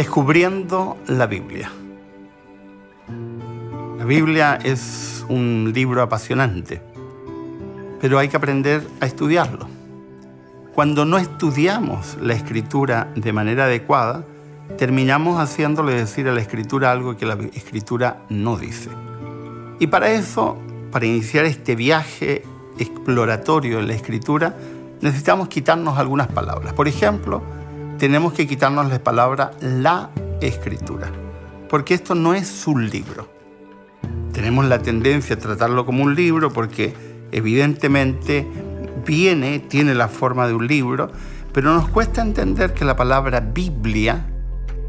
Descubriendo la Biblia. La Biblia es un libro apasionante, pero hay que aprender a estudiarlo. Cuando no estudiamos la escritura de manera adecuada, terminamos haciéndole decir a la escritura algo que la escritura no dice. Y para eso, para iniciar este viaje exploratorio en la escritura, necesitamos quitarnos algunas palabras. Por ejemplo, tenemos que quitarnos la palabra la escritura, porque esto no es un libro. Tenemos la tendencia a tratarlo como un libro porque evidentemente viene, tiene la forma de un libro, pero nos cuesta entender que la palabra Biblia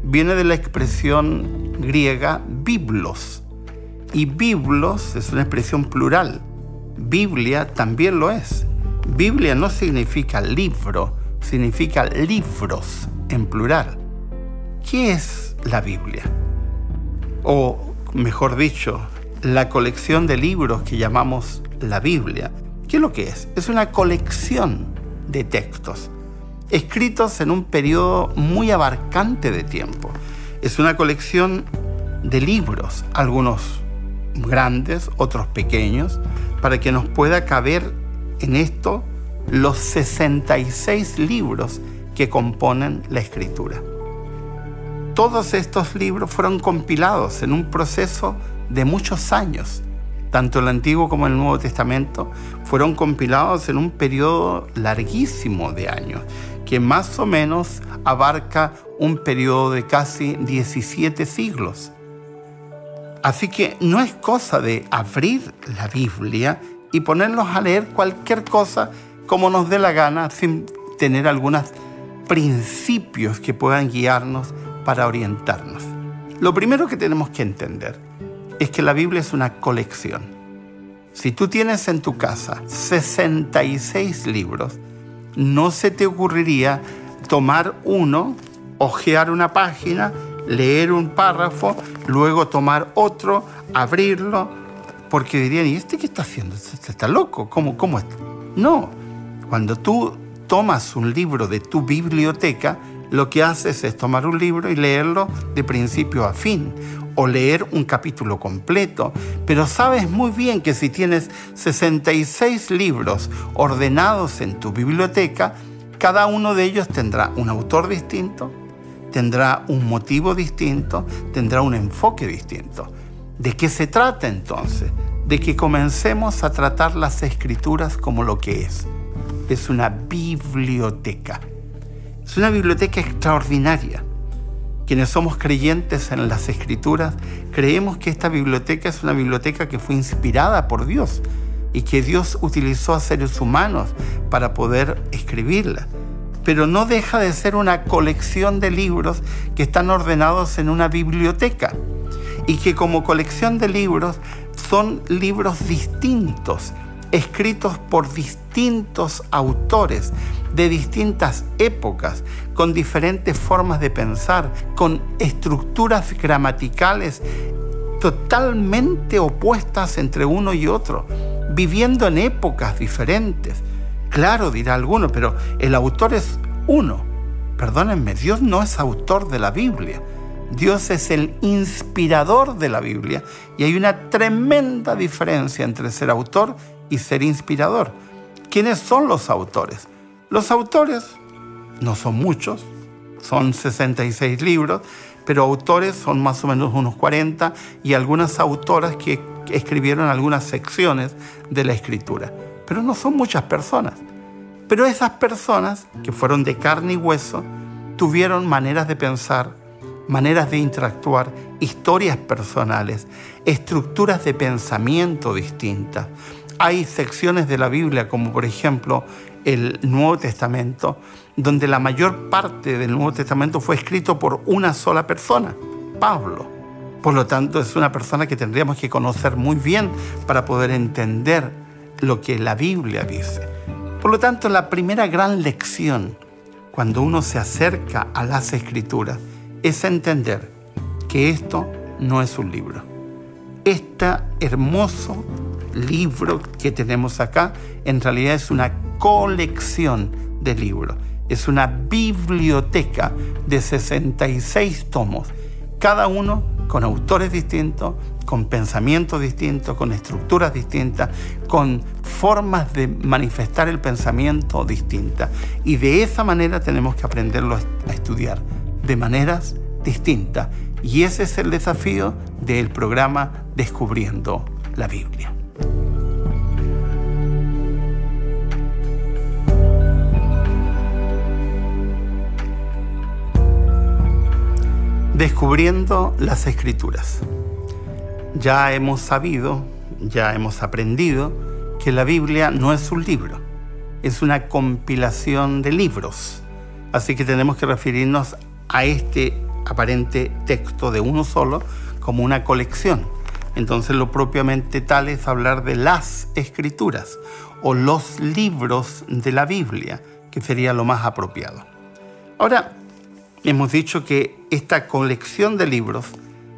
viene de la expresión griega biblos. Y biblos es una expresión plural. Biblia también lo es. Biblia no significa libro, significa libros en plural. ¿Qué es la Biblia? O, mejor dicho, la colección de libros que llamamos la Biblia. ¿Qué es lo que es? Es una colección de textos escritos en un periodo muy abarcante de tiempo. Es una colección de libros, algunos grandes, otros pequeños, para que nos pueda caber en esto los 66 libros que componen la escritura. Todos estos libros fueron compilados en un proceso de muchos años. Tanto el Antiguo como el Nuevo Testamento fueron compilados en un periodo larguísimo de años, que más o menos abarca un periodo de casi 17 siglos. Así que no es cosa de abrir la Biblia y ponernos a leer cualquier cosa como nos dé la gana sin tener algunos principios que puedan guiarnos para orientarnos. Lo primero que tenemos que entender es que la Biblia es una colección. Si tú tienes en tu casa 66 libros, no se te ocurriría tomar uno, hojear una página, leer un párrafo, luego tomar otro, abrirlo, porque dirían, ¿y este qué está haciendo? ¿Este está loco? ¿Cómo, cómo está? No, cuando tú tomas un libro de tu biblioteca, lo que haces es tomar un libro y leerlo de principio a fin o leer un capítulo completo, pero sabes muy bien que si tienes 66 libros ordenados en tu biblioteca, cada uno de ellos tendrá un autor distinto, tendrá un motivo distinto, tendrá un enfoque distinto. ¿De qué se trata entonces? De que comencemos a tratar las escrituras como lo que es. Es una biblioteca. Es una biblioteca extraordinaria. Quienes somos creyentes en las escrituras, creemos que esta biblioteca es una biblioteca que fue inspirada por Dios y que Dios utilizó a seres humanos para poder escribirla. Pero no deja de ser una colección de libros que están ordenados en una biblioteca y que como colección de libros son libros distintos, escritos por distintos autores de distintas épocas, con diferentes formas de pensar, con estructuras gramaticales totalmente opuestas entre uno y otro, viviendo en épocas diferentes. Claro, dirá alguno, pero el autor es uno. Perdónenme, Dios no es autor de la Biblia. Dios es el inspirador de la Biblia y hay una tremenda diferencia entre ser autor y ser inspirador. ¿Quiénes son los autores? Los autores no son muchos, son 66 libros, pero autores son más o menos unos 40 y algunas autoras que escribieron algunas secciones de la escritura. Pero no son muchas personas. Pero esas personas, que fueron de carne y hueso, tuvieron maneras de pensar, maneras de interactuar, historias personales, estructuras de pensamiento distintas, hay secciones de la Biblia, como por ejemplo el Nuevo Testamento, donde la mayor parte del Nuevo Testamento fue escrito por una sola persona, Pablo. Por lo tanto, es una persona que tendríamos que conocer muy bien para poder entender lo que la Biblia dice. Por lo tanto, la primera gran lección cuando uno se acerca a las escrituras es entender que esto no es un libro. Este hermoso libro que tenemos acá en realidad es una colección de libros. Es una biblioteca de 66 tomos, cada uno con autores distintos, con pensamientos distintos, con estructuras distintas, con formas de manifestar el pensamiento distintas. Y de esa manera tenemos que aprenderlo a estudiar, de maneras distintas. Y ese es el desafío del programa Descubriendo la Biblia. Descubriendo las escrituras. Ya hemos sabido, ya hemos aprendido que la Biblia no es un libro, es una compilación de libros. Así que tenemos que referirnos a este aparente texto de uno solo como una colección. Entonces lo propiamente tal es hablar de las escrituras o los libros de la Biblia, que sería lo más apropiado. Ahora, hemos dicho que esta colección de libros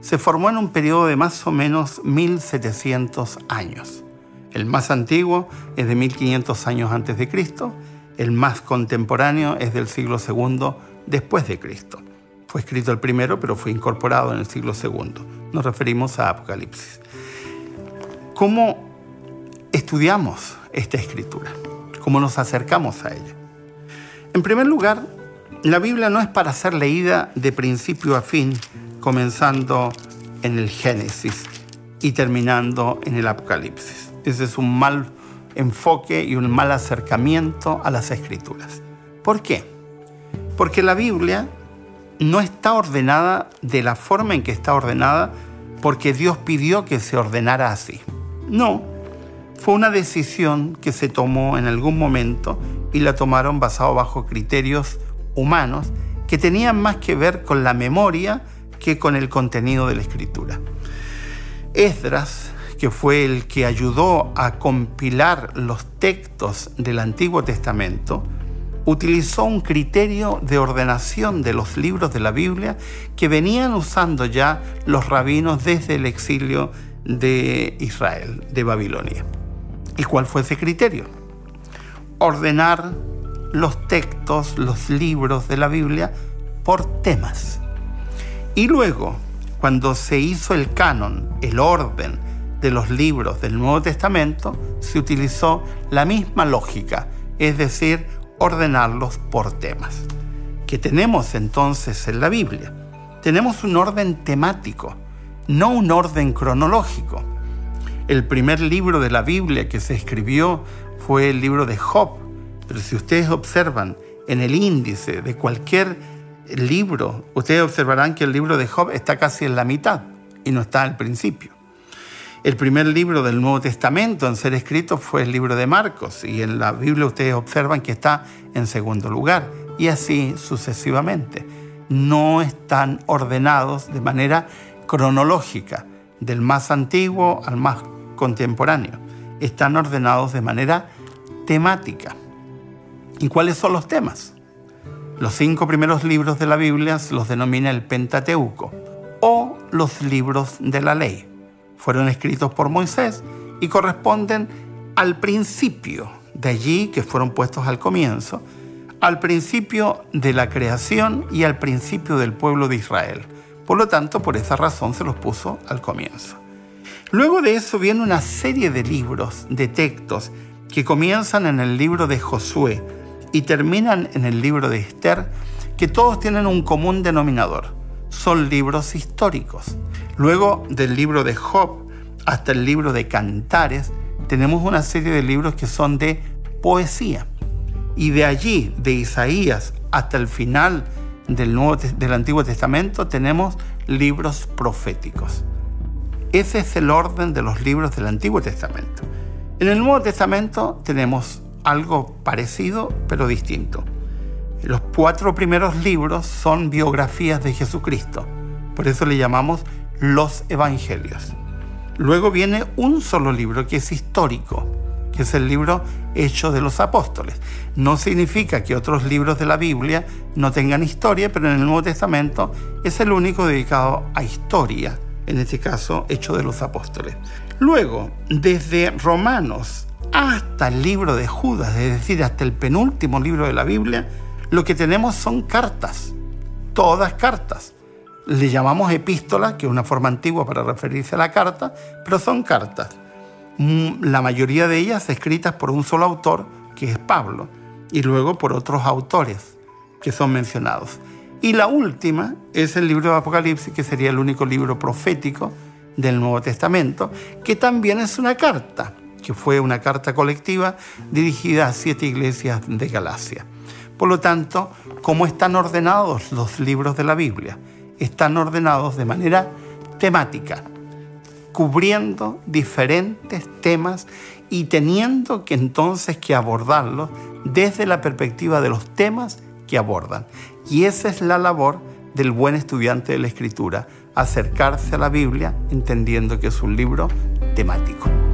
se formó en un periodo de más o menos 1700 años. El más antiguo es de 1500 años antes de Cristo, el más contemporáneo es del siglo II después de Cristo. Fue escrito el primero, pero fue incorporado en el siglo II. Nos referimos a Apocalipsis. ¿Cómo estudiamos esta escritura? ¿Cómo nos acercamos a ella? En primer lugar, la Biblia no es para ser leída de principio a fin, comenzando en el Génesis y terminando en el Apocalipsis. Ese es un mal enfoque y un mal acercamiento a las escrituras. ¿Por qué? Porque la Biblia no está ordenada de la forma en que está ordenada porque Dios pidió que se ordenara así. No, fue una decisión que se tomó en algún momento y la tomaron basado bajo criterios humanos que tenían más que ver con la memoria que con el contenido de la escritura. Esdras, que fue el que ayudó a compilar los textos del Antiguo Testamento, utilizó un criterio de ordenación de los libros de la Biblia que venían usando ya los rabinos desde el exilio de Israel, de Babilonia. ¿Y cuál fue ese criterio? Ordenar los textos, los libros de la Biblia por temas. Y luego, cuando se hizo el canon, el orden de los libros del Nuevo Testamento, se utilizó la misma lógica, es decir, ordenarlos por temas. ¿Qué tenemos entonces en la Biblia? Tenemos un orden temático, no un orden cronológico. El primer libro de la Biblia que se escribió fue el libro de Job, pero si ustedes observan en el índice de cualquier libro, ustedes observarán que el libro de Job está casi en la mitad y no está al principio. El primer libro del Nuevo Testamento en ser escrito fue el libro de Marcos y en la Biblia ustedes observan que está en segundo lugar y así sucesivamente. No están ordenados de manera cronológica, del más antiguo al más contemporáneo. Están ordenados de manera temática. ¿Y cuáles son los temas? Los cinco primeros libros de la Biblia los denomina el Pentateuco o los libros de la ley. Fueron escritos por Moisés y corresponden al principio, de allí que fueron puestos al comienzo, al principio de la creación y al principio del pueblo de Israel. Por lo tanto, por esa razón se los puso al comienzo. Luego de eso viene una serie de libros, de textos, que comienzan en el libro de Josué, y terminan en el libro de Esther, que todos tienen un común denominador. Son libros históricos. Luego del libro de Job hasta el libro de Cantares, tenemos una serie de libros que son de poesía. Y de allí, de Isaías hasta el final del, Nuevo, del Antiguo Testamento, tenemos libros proféticos. Ese es el orden de los libros del Antiguo Testamento. En el Nuevo Testamento tenemos algo parecido pero distinto. Los cuatro primeros libros son biografías de Jesucristo, por eso le llamamos los Evangelios. Luego viene un solo libro que es histórico, que es el libro Hecho de los Apóstoles. No significa que otros libros de la Biblia no tengan historia, pero en el Nuevo Testamento es el único dedicado a historia, en este caso Hecho de los Apóstoles. Luego, desde Romanos hasta el libro de Judas, es decir, hasta el penúltimo libro de la Biblia, Lo que tenemos son cartas, todas cartas. Le llamamos epístola, que es una forma antigua para referirse a la carta, pero son cartas. Mm, la mayoría de ellas escritas por un solo autor, que es Pablo, y luego por otros autores que son mencionados. Y la última es el libro de Apocalipsis, que sería el único libro profético del Nuevo Testamento, que también es una carta, que fue una carta colectiva dirigida a siete iglesias de Galacia. Por lo tanto, ¿cómo están ordenados los libros de la Biblia? Están ordenados de manera temática, cubriendo diferentes temas y teniendo que entonces que abordarlos desde la perspectiva de los temas que abordan. Y esa es la labor del buen estudiante de la escritura, acercarse a la Biblia entendiendo que es un libro temático.